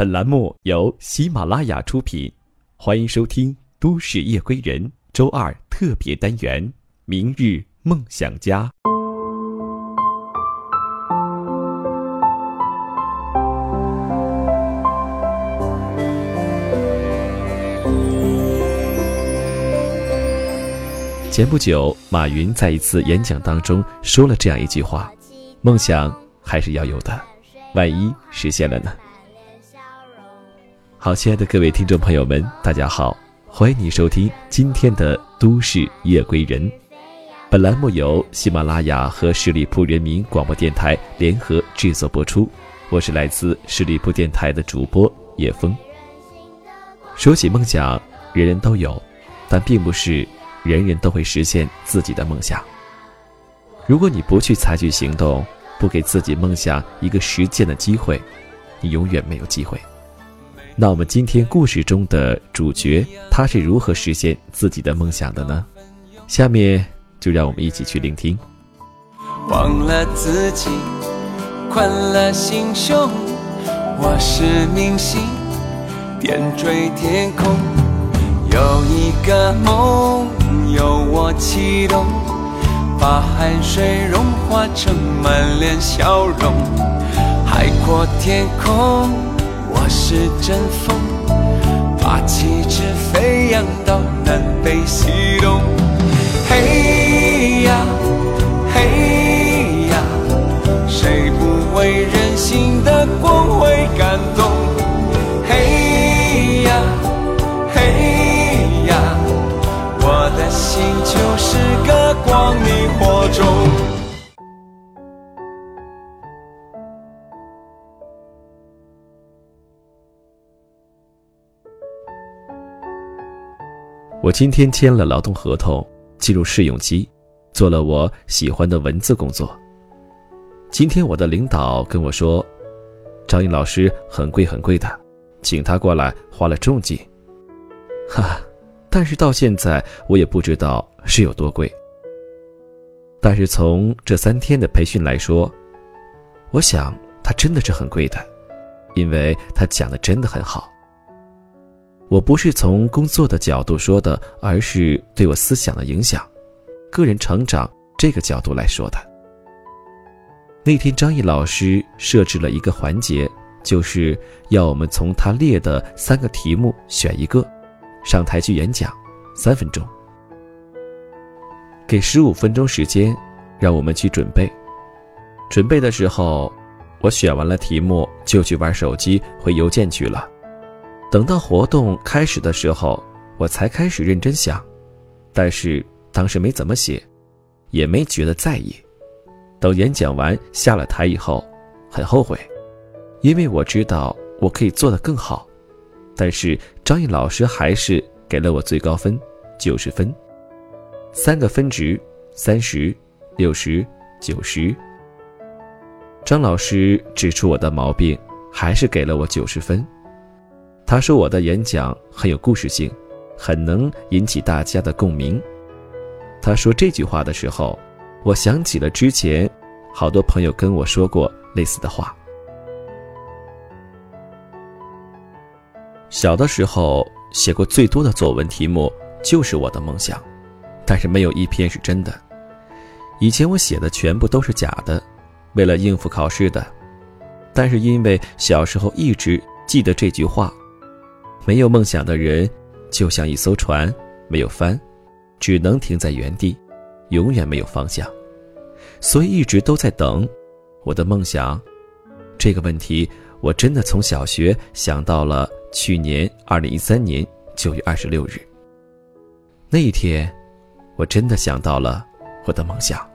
本栏目由喜马拉雅出品，欢迎收听《都市夜归人》周二特别单元《明日梦想家》。前不久，马云在一次演讲当中说了这样一句话：“梦想还是要有的，万一实现了呢？”好，亲爱的各位听众朋友们，大家好，欢迎你收听今天的《都市夜归人》。本栏目由喜马拉雅和十里铺人民广播电台联合制作播出。我是来自十里铺电台的主播叶峰。说起梦想，人人都有，但并不是人人都会实现自己的梦想。如果你不去采取行动，不给自己梦想一个实践的机会，你永远没有机会。那我们今天故事中的主角，他是如何实现自己的梦想的呢？下面就让我们一起去聆听。忘了自己，宽了心胸。我是明星，点缀天空。有一个梦，由我启动，把汗水融化成满脸笑容。海阔天空。是阵风，把旗帜飞扬到南北西东。嘿呀，嘿呀，谁不为人性的光辉感动？我今天签了劳动合同，进入试用期，做了我喜欢的文字工作。今天我的领导跟我说，张颖老师很贵很贵的，请他过来花了重金。哈，但是到现在我也不知道是有多贵。但是从这三天的培训来说，我想他真的是很贵的，因为他讲的真的很好。我不是从工作的角度说的，而是对我思想的影响、个人成长这个角度来说的。那天张毅老师设置了一个环节，就是要我们从他列的三个题目选一个，上台去演讲，三分钟，给十五分钟时间，让我们去准备。准备的时候，我选完了题目就去玩手机、回邮件去了。等到活动开始的时候，我才开始认真想，但是当时没怎么写，也没觉得在意。等演讲完下了台以后，很后悔，因为我知道我可以做得更好，但是张毅老师还是给了我最高分，九十分，三个分值，三十、六十、九十。张老师指出我的毛病，还是给了我九十分。他说我的演讲很有故事性，很能引起大家的共鸣。他说这句话的时候，我想起了之前好多朋友跟我说过类似的话。小的时候写过最多的作文题目就是我的梦想，但是没有一篇是真的。以前我写的全部都是假的，为了应付考试的。但是因为小时候一直记得这句话。没有梦想的人，就像一艘船，没有帆，只能停在原地，永远没有方向。所以一直都在等我的梦想。这个问题，我真的从小学想到了去年二零一三年九月二十六日那一天，我真的想到了我的梦想。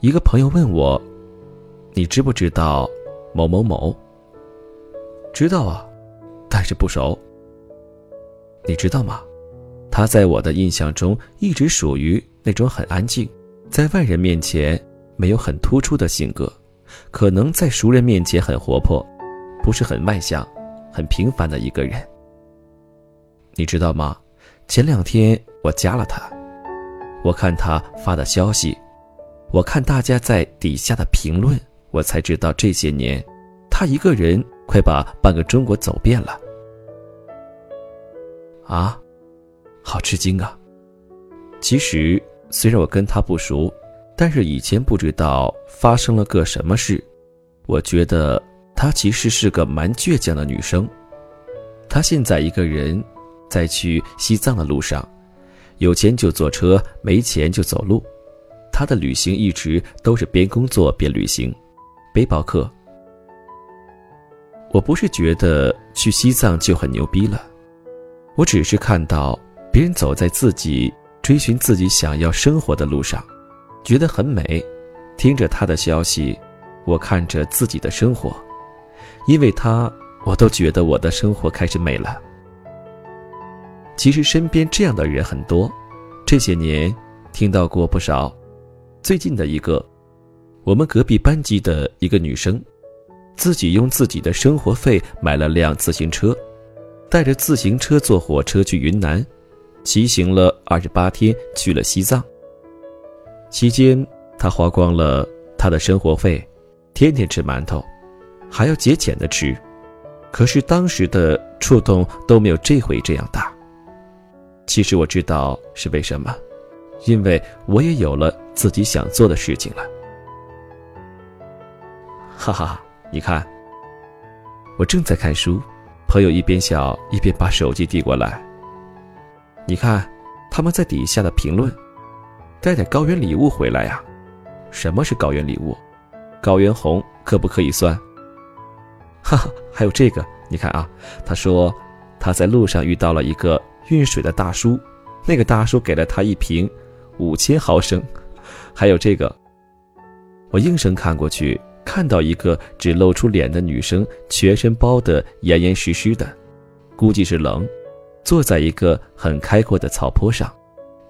一个朋友问我：“你知不知道？”某某某，知道啊，但是不熟。你知道吗？他在我的印象中一直属于那种很安静，在外人面前没有很突出的性格，可能在熟人面前很活泼，不是很外向，很平凡的一个人。你知道吗？前两天我加了他，我看他发的消息，我看大家在底下的评论。我才知道这些年，他一个人快把半个中国走遍了。啊，好吃惊啊！其实虽然我跟他不熟，但是以前不知道发生了个什么事。我觉得她其实是个蛮倔强的女生。她现在一个人在去西藏的路上，有钱就坐车，没钱就走路。她的旅行一直都是边工作边旅行，背包客。我不是觉得去西藏就很牛逼了，我只是看到别人走在自己追寻自己想要生活的路上，觉得很美。听着他的消息，我看着自己的生活，因为他，我都觉得我的生活开始美了。其实身边这样的人很多，这些年听到过不少。最近的一个，我们隔壁班级的一个女生。自己用自己的生活费买了辆自行车，带着自行车坐火车去云南，骑行了二十八天，去了西藏。期间，他花光了他的生活费，天天吃馒头，还要节俭的吃。可是当时的触动都没有这回这样大。其实我知道是为什么，因为我也有了自己想做的事情了。哈哈。你看，我正在看书，朋友一边笑一边把手机递过来。你看，他们在底下的评论，带点高原礼物回来呀？什么是高原礼物？高原红可不可以算？哈哈，还有这个，你看啊，他说他在路上遇到了一个运水的大叔，那个大叔给了他一瓶五千毫升。还有这个，我应声看过去。看到一个只露出脸的女生，全身包得严严实实的，估计是冷，坐在一个很开阔的草坡上，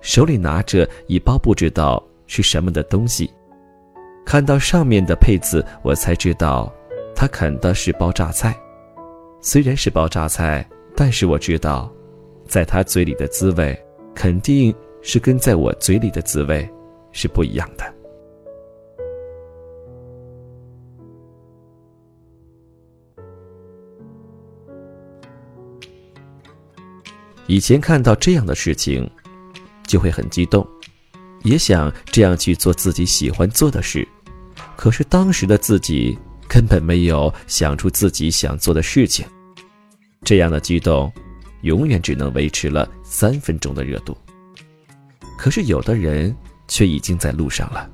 手里拿着一包不知道是什么的东西。看到上面的配字，我才知道，她啃的是包榨菜。虽然是包榨菜，但是我知道，在她嘴里的滋味，肯定是跟在我嘴里的滋味是不一样的。以前看到这样的事情，就会很激动，也想这样去做自己喜欢做的事。可是当时的自己根本没有想出自己想做的事情，这样的激动，永远只能维持了三分钟的热度。可是有的人却已经在路上了。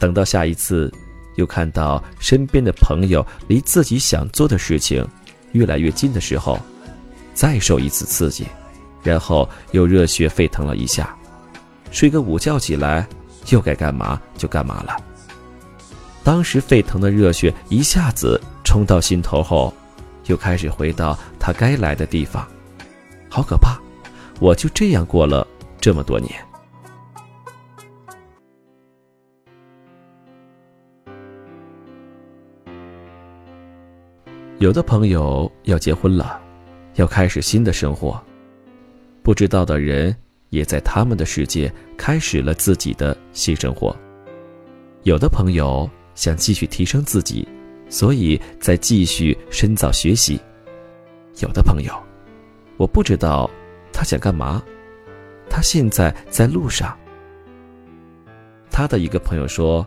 等到下一次，又看到身边的朋友离自己想做的事情越来越近的时候。再受一次刺激，然后又热血沸腾了一下，睡个午觉起来，又该干嘛就干嘛了。当时沸腾的热血一下子冲到心头后，又开始回到它该来的地方，好可怕！我就这样过了这么多年。有的朋友要结婚了。要开始新的生活，不知道的人也在他们的世界开始了自己的新生活。有的朋友想继续提升自己，所以在继续深造学习。有的朋友，我不知道他想干嘛，他现在在路上。他的一个朋友说，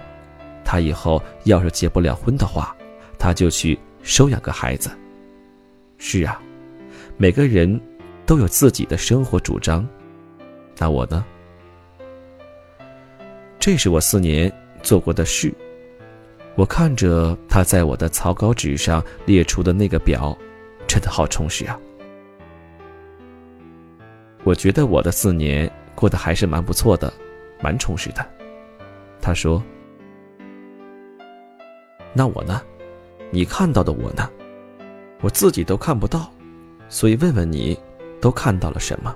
他以后要是结不了婚的话，他就去收养个孩子。是啊。每个人都有自己的生活主张，那我呢？这是我四年做过的事。我看着他在我的草稿纸上列出的那个表，真的好充实啊！我觉得我的四年过得还是蛮不错的，蛮充实的。他说：“那我呢？你看到的我呢？我自己都看不到。”所以问问你，都看到了什么？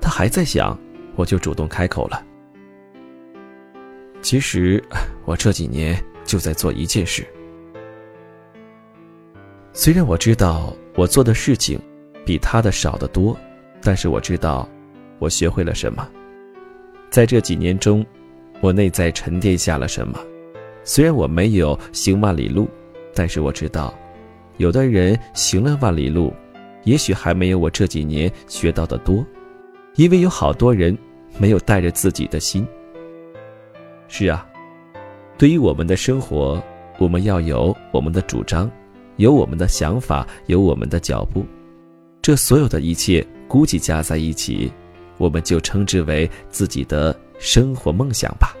他还在想，我就主动开口了。其实 我这几年就在做一件事。虽然我知道我做的事情比他的少得多，但是我知道我学会了什么。在这几年中，我内在沉淀下了什么，虽然我没有行万里路，但是我知道，有的人行了万里路，也许还没有我这几年学到的多，因为有好多人没有带着自己的心。是啊，对于我们的生活，我们要有我们的主张，有我们的想法，有我们的脚步，这所有的一切估计加在一起，我们就称之为自己的生活梦想吧。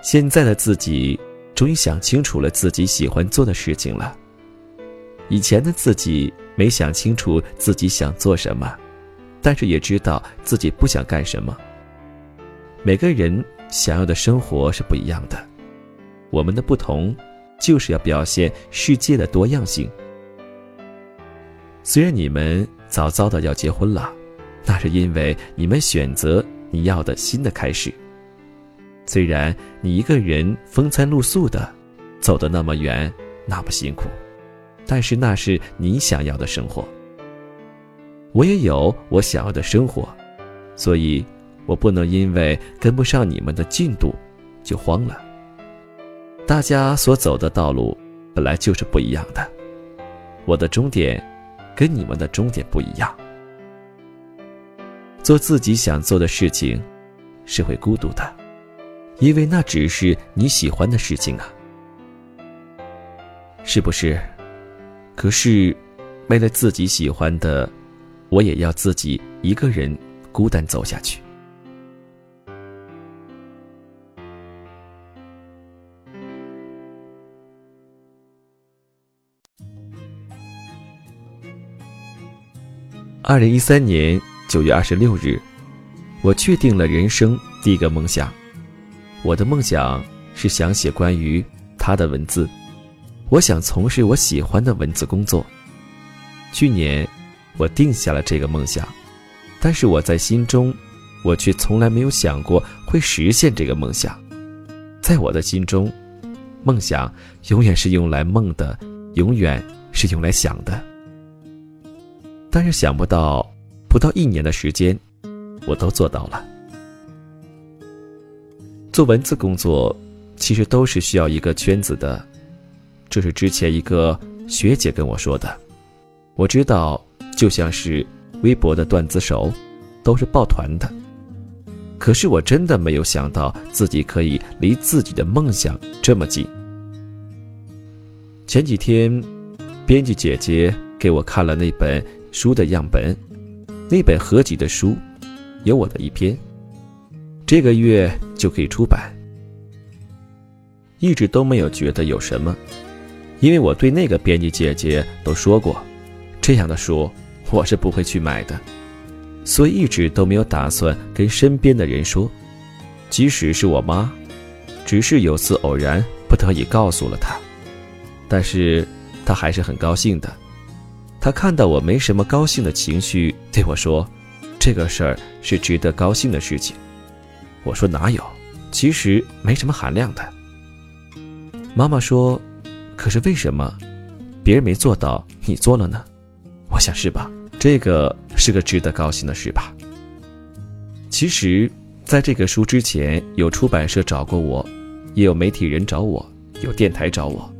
现在的自己终于想清楚了自己喜欢做的事情了。以前的自己没想清楚自己想做什么，但是也知道自己不想干什么。每个人想要的生活是不一样的，我们的不同就是要表现世界的多样性。虽然你们早早的要结婚了，那是因为你们选择你要的新的开始。虽然你一个人风餐露宿的，走得那么远，那么辛苦，但是那是你想要的生活。我也有我想要的生活，所以我不能因为跟不上你们的进度，就慌了。大家所走的道路本来就是不一样的，我的终点跟你们的终点不一样。做自己想做的事情，是会孤独的。因为那只是你喜欢的事情啊，是不是？可是，为了自己喜欢的，我也要自己一个人孤单走下去。二零一三年九月二十六日，我确定了人生第一个梦想。我的梦想是想写关于他的文字，我想从事我喜欢的文字工作。去年，我定下了这个梦想，但是我在心中，我却从来没有想过会实现这个梦想。在我的心中，梦想永远是用来梦的，永远是用来想的。但是想不到，不到一年的时间，我都做到了。做文字工作，其实都是需要一个圈子的，这是之前一个学姐跟我说的。我知道，就像是微博的段子手，都是抱团的。可是我真的没有想到自己可以离自己的梦想这么近。前几天，编辑姐姐给我看了那本书的样本，那本合集的书，有我的一篇。这个月就可以出版，一直都没有觉得有什么，因为我对那个编辑姐姐都说过，这样的书我是不会去买的，所以一直都没有打算跟身边的人说，即使是我妈，只是有次偶然不得已告诉了她，但是她还是很高兴的，她看到我没什么高兴的情绪，对我说，这个事儿是值得高兴的事情。我说哪有，其实没什么含量的。妈妈说：“可是为什么，别人没做到，你做了呢？”我想是吧，这个是个值得高兴的事吧。其实，在这个书之前，有出版社找过我，也有媒体人找我，有电台找我，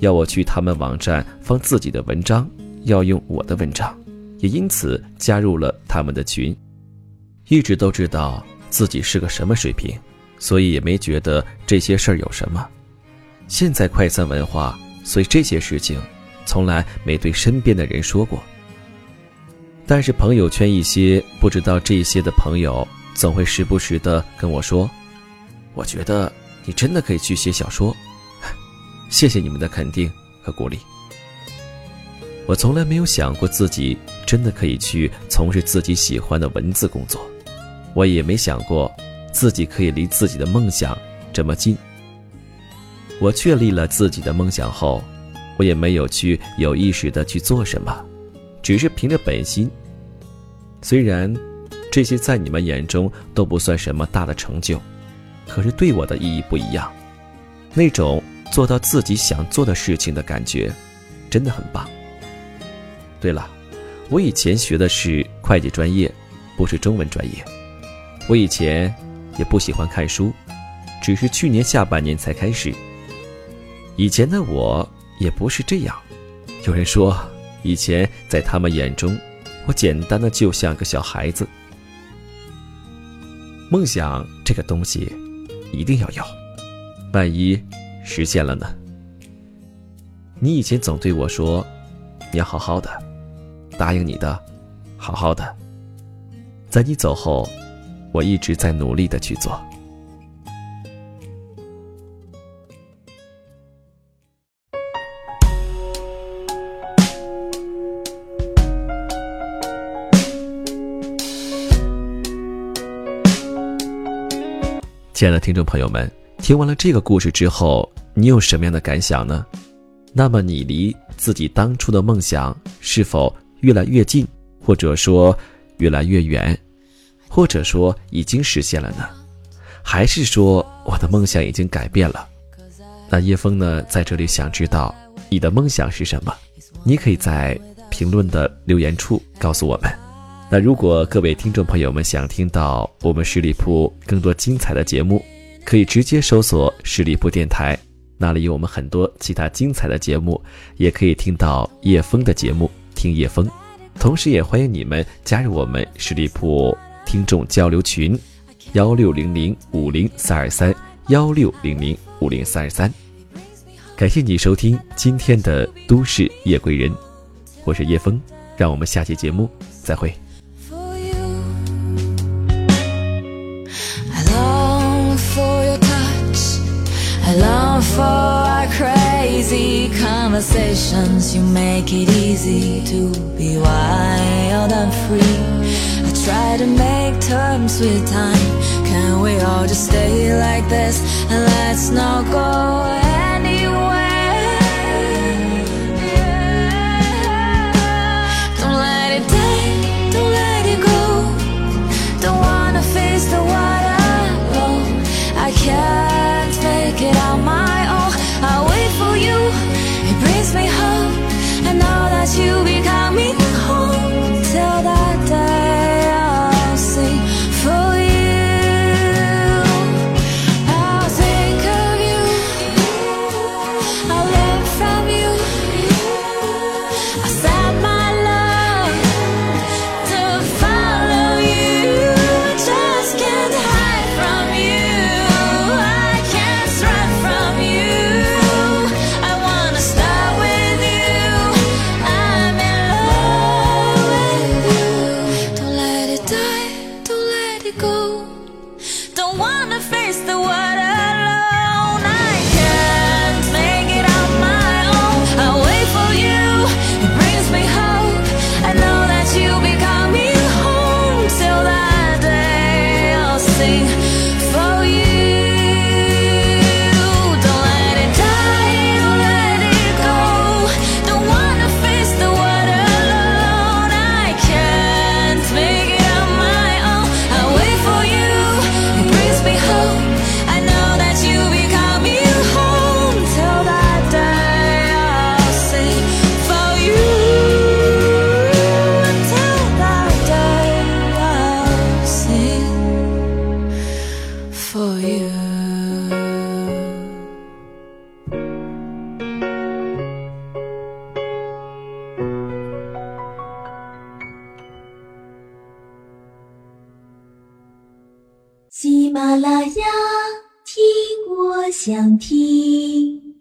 要我去他们网站放自己的文章，要用我的文章，也因此加入了他们的群。一直都知道。自己是个什么水平，所以也没觉得这些事儿有什么。现在快餐文化，所以这些事情从来没对身边的人说过。但是朋友圈一些不知道这些的朋友，总会时不时的跟我说：“我觉得你真的可以去写小说。”谢谢你们的肯定和鼓励。我从来没有想过自己真的可以去从事自己喜欢的文字工作。我也没想过，自己可以离自己的梦想这么近。我确立了自己的梦想后，我也没有去有意识的去做什么，只是凭着本心。虽然这些在你们眼中都不算什么大的成就，可是对我的意义不一样。那种做到自己想做的事情的感觉，真的很棒。对了，我以前学的是会计专业，不是中文专业。我以前也不喜欢看书，只是去年下半年才开始。以前的我也不是这样。有人说，以前在他们眼中，我简单的就像个小孩子。梦想这个东西，一定要有，万一实现了呢？你以前总对我说，你要好好的，答应你的，好好的。在你走后，我一直在努力的去做。亲爱的听众朋友们，听完了这个故事之后，你有什么样的感想呢？那么你离自己当初的梦想是否越来越近，或者说越来越远，或者说已经实现了呢？还是说我的梦想已经改变了？那叶枫呢，在这里想知道你的梦想是什么？你可以在评论的留言处告诉我们。那如果各位听众朋友们想听到我们十里铺更多精彩的节目，可以直接搜索十里铺电台，那里有我们很多其他精彩的节目，也可以听到叶枫的节目，听叶枫。同时也欢迎你们加入我们十里铺听众交流群，幺六零零五零三二三幺六零零五零三二三。感谢你收听今天的都市夜归人，我是叶枫，让我们下期节目再会。Conversations. You make it easy to be wild and free. I try to make terms with time. Can we all just stay like this and let's not go you 想听。